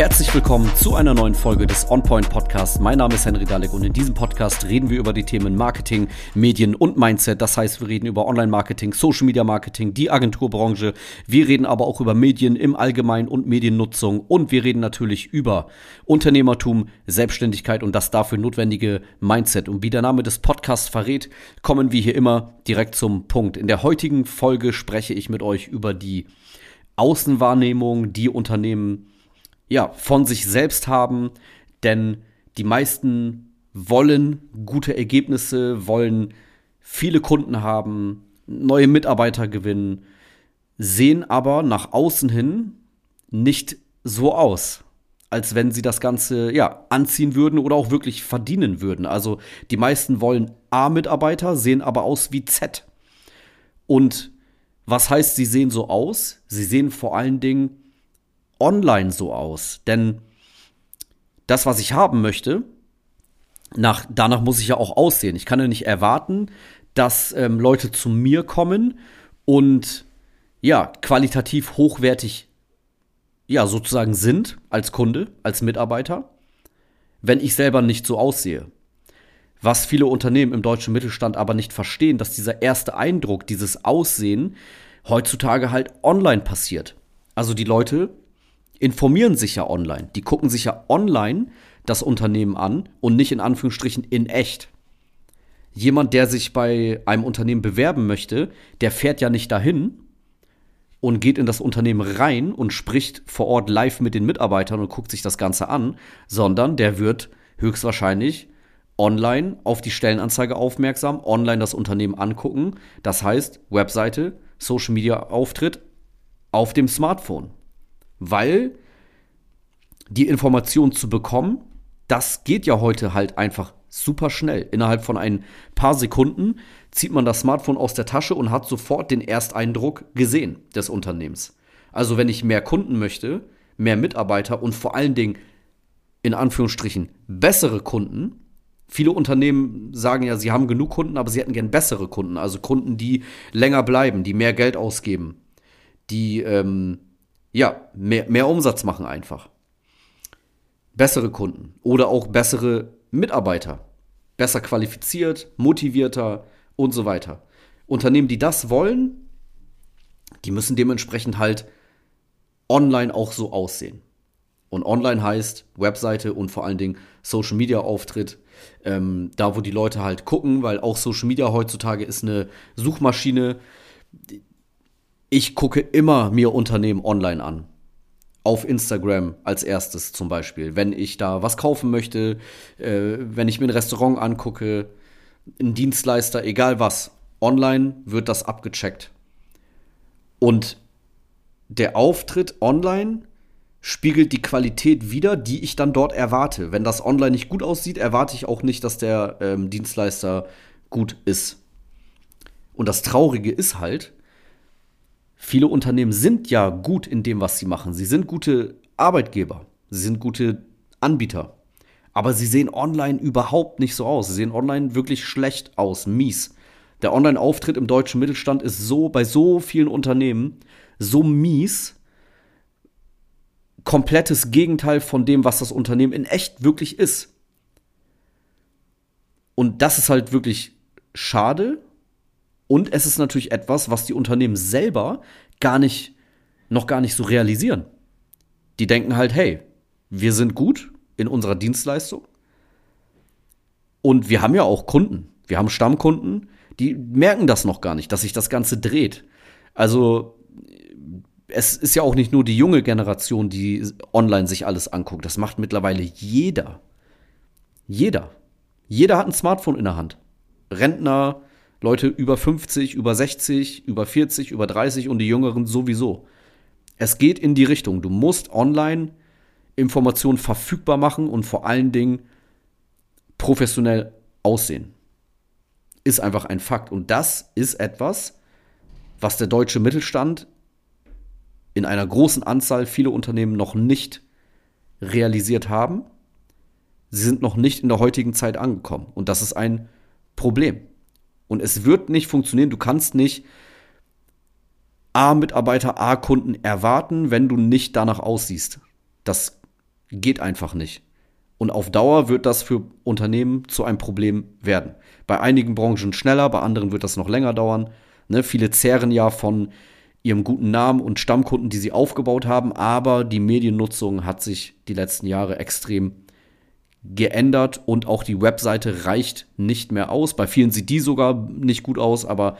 Herzlich willkommen zu einer neuen Folge des OnPoint Podcasts. Mein Name ist Henry Dalek und in diesem Podcast reden wir über die Themen Marketing, Medien und Mindset. Das heißt, wir reden über Online-Marketing, Social-Media-Marketing, die Agenturbranche. Wir reden aber auch über Medien im Allgemeinen und Mediennutzung und wir reden natürlich über Unternehmertum, Selbstständigkeit und das dafür notwendige Mindset. Und wie der Name des Podcasts verrät, kommen wir hier immer direkt zum Punkt. In der heutigen Folge spreche ich mit euch über die Außenwahrnehmung, die Unternehmen ja, von sich selbst haben, denn die meisten wollen gute Ergebnisse, wollen viele Kunden haben, neue Mitarbeiter gewinnen, sehen aber nach außen hin nicht so aus, als wenn sie das Ganze ja anziehen würden oder auch wirklich verdienen würden. Also die meisten wollen A-Mitarbeiter, sehen aber aus wie Z. Und was heißt, sie sehen so aus? Sie sehen vor allen Dingen online so aus. Denn das, was ich haben möchte, nach, danach muss ich ja auch aussehen. Ich kann ja nicht erwarten, dass ähm, Leute zu mir kommen und ja, qualitativ hochwertig ja, sozusagen sind als Kunde, als Mitarbeiter, wenn ich selber nicht so aussehe. Was viele Unternehmen im deutschen Mittelstand aber nicht verstehen, dass dieser erste Eindruck, dieses Aussehen heutzutage halt online passiert. Also die Leute informieren sich ja online. Die gucken sich ja online das Unternehmen an und nicht in Anführungsstrichen in echt. Jemand, der sich bei einem Unternehmen bewerben möchte, der fährt ja nicht dahin und geht in das Unternehmen rein und spricht vor Ort live mit den Mitarbeitern und guckt sich das Ganze an, sondern der wird höchstwahrscheinlich online auf die Stellenanzeige aufmerksam, online das Unternehmen angucken. Das heißt, Webseite, Social Media Auftritt auf dem Smartphone weil die Information zu bekommen, das geht ja heute halt einfach super schnell. Innerhalb von ein paar Sekunden zieht man das Smartphone aus der Tasche und hat sofort den Ersteindruck gesehen des Unternehmens. Also wenn ich mehr Kunden möchte, mehr Mitarbeiter und vor allen Dingen in Anführungsstrichen bessere Kunden. Viele Unternehmen sagen ja, sie haben genug Kunden, aber sie hätten gern bessere Kunden, also Kunden, die länger bleiben, die mehr Geld ausgeben, die ähm, ja, mehr, mehr Umsatz machen einfach. Bessere Kunden oder auch bessere Mitarbeiter. Besser qualifiziert, motivierter und so weiter. Unternehmen, die das wollen, die müssen dementsprechend halt online auch so aussehen. Und online heißt Webseite und vor allen Dingen Social Media Auftritt. Ähm, da, wo die Leute halt gucken, weil auch Social Media heutzutage ist eine Suchmaschine ich gucke immer mir Unternehmen online an. Auf Instagram als erstes zum Beispiel. Wenn ich da was kaufen möchte, äh, wenn ich mir ein Restaurant angucke, ein Dienstleister, egal was. Online wird das abgecheckt. Und der Auftritt online spiegelt die Qualität wider, die ich dann dort erwarte. Wenn das online nicht gut aussieht, erwarte ich auch nicht, dass der ähm, Dienstleister gut ist. Und das Traurige ist halt, viele Unternehmen sind ja gut in dem, was sie machen. Sie sind gute Arbeitgeber, sie sind gute Anbieter. Aber sie sehen online überhaupt nicht so aus. Sie sehen online wirklich schlecht aus, mies. Der Online-Auftritt im deutschen Mittelstand ist so bei so vielen Unternehmen so mies. Komplettes Gegenteil von dem, was das Unternehmen in echt wirklich ist. Und das ist halt wirklich schade, und es ist natürlich etwas, was die Unternehmen selber gar nicht, noch gar nicht so realisieren. Die denken halt, hey, wir sind gut in unserer Dienstleistung. Und wir haben ja auch Kunden. Wir haben Stammkunden, die merken das noch gar nicht, dass sich das Ganze dreht. Also es ist ja auch nicht nur die junge Generation, die online sich alles anguckt. Das macht mittlerweile jeder. Jeder. Jeder hat ein Smartphone in der Hand. Rentner, Leute über 50, über 60, über 40, über 30 und die Jüngeren sowieso. Es geht in die Richtung. Du musst online Informationen verfügbar machen und vor allen Dingen professionell aussehen. Ist einfach ein Fakt. Und das ist etwas, was der deutsche Mittelstand in einer großen Anzahl viele Unternehmen noch nicht realisiert haben. Sie sind noch nicht in der heutigen Zeit angekommen. Und das ist ein Problem. Und es wird nicht funktionieren. Du kannst nicht A-Mitarbeiter, A-Kunden erwarten, wenn du nicht danach aussiehst. Das geht einfach nicht. Und auf Dauer wird das für Unternehmen zu einem Problem werden. Bei einigen Branchen schneller, bei anderen wird das noch länger dauern. Ne, viele zehren ja von ihrem guten Namen und Stammkunden, die sie aufgebaut haben, aber die Mediennutzung hat sich die letzten Jahre extrem geändert und auch die Webseite reicht nicht mehr aus. Bei vielen sieht die sogar nicht gut aus, aber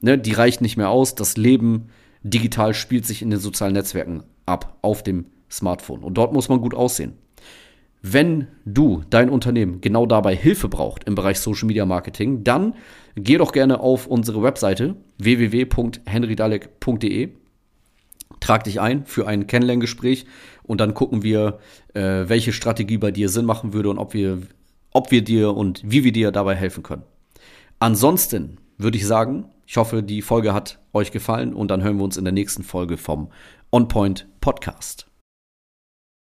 ne, die reicht nicht mehr aus. Das Leben digital spielt sich in den sozialen Netzwerken ab, auf dem Smartphone. Und dort muss man gut aussehen. Wenn du, dein Unternehmen, genau dabei Hilfe braucht im Bereich Social Media Marketing, dann geh doch gerne auf unsere Webseite www.henrydalek.de. Trag dich ein für ein Kennenlerngespräch und dann gucken wir, äh, welche Strategie bei dir Sinn machen würde und ob wir, ob wir dir und wie wir dir dabei helfen können. Ansonsten würde ich sagen, ich hoffe, die Folge hat euch gefallen und dann hören wir uns in der nächsten Folge vom On Point Podcast.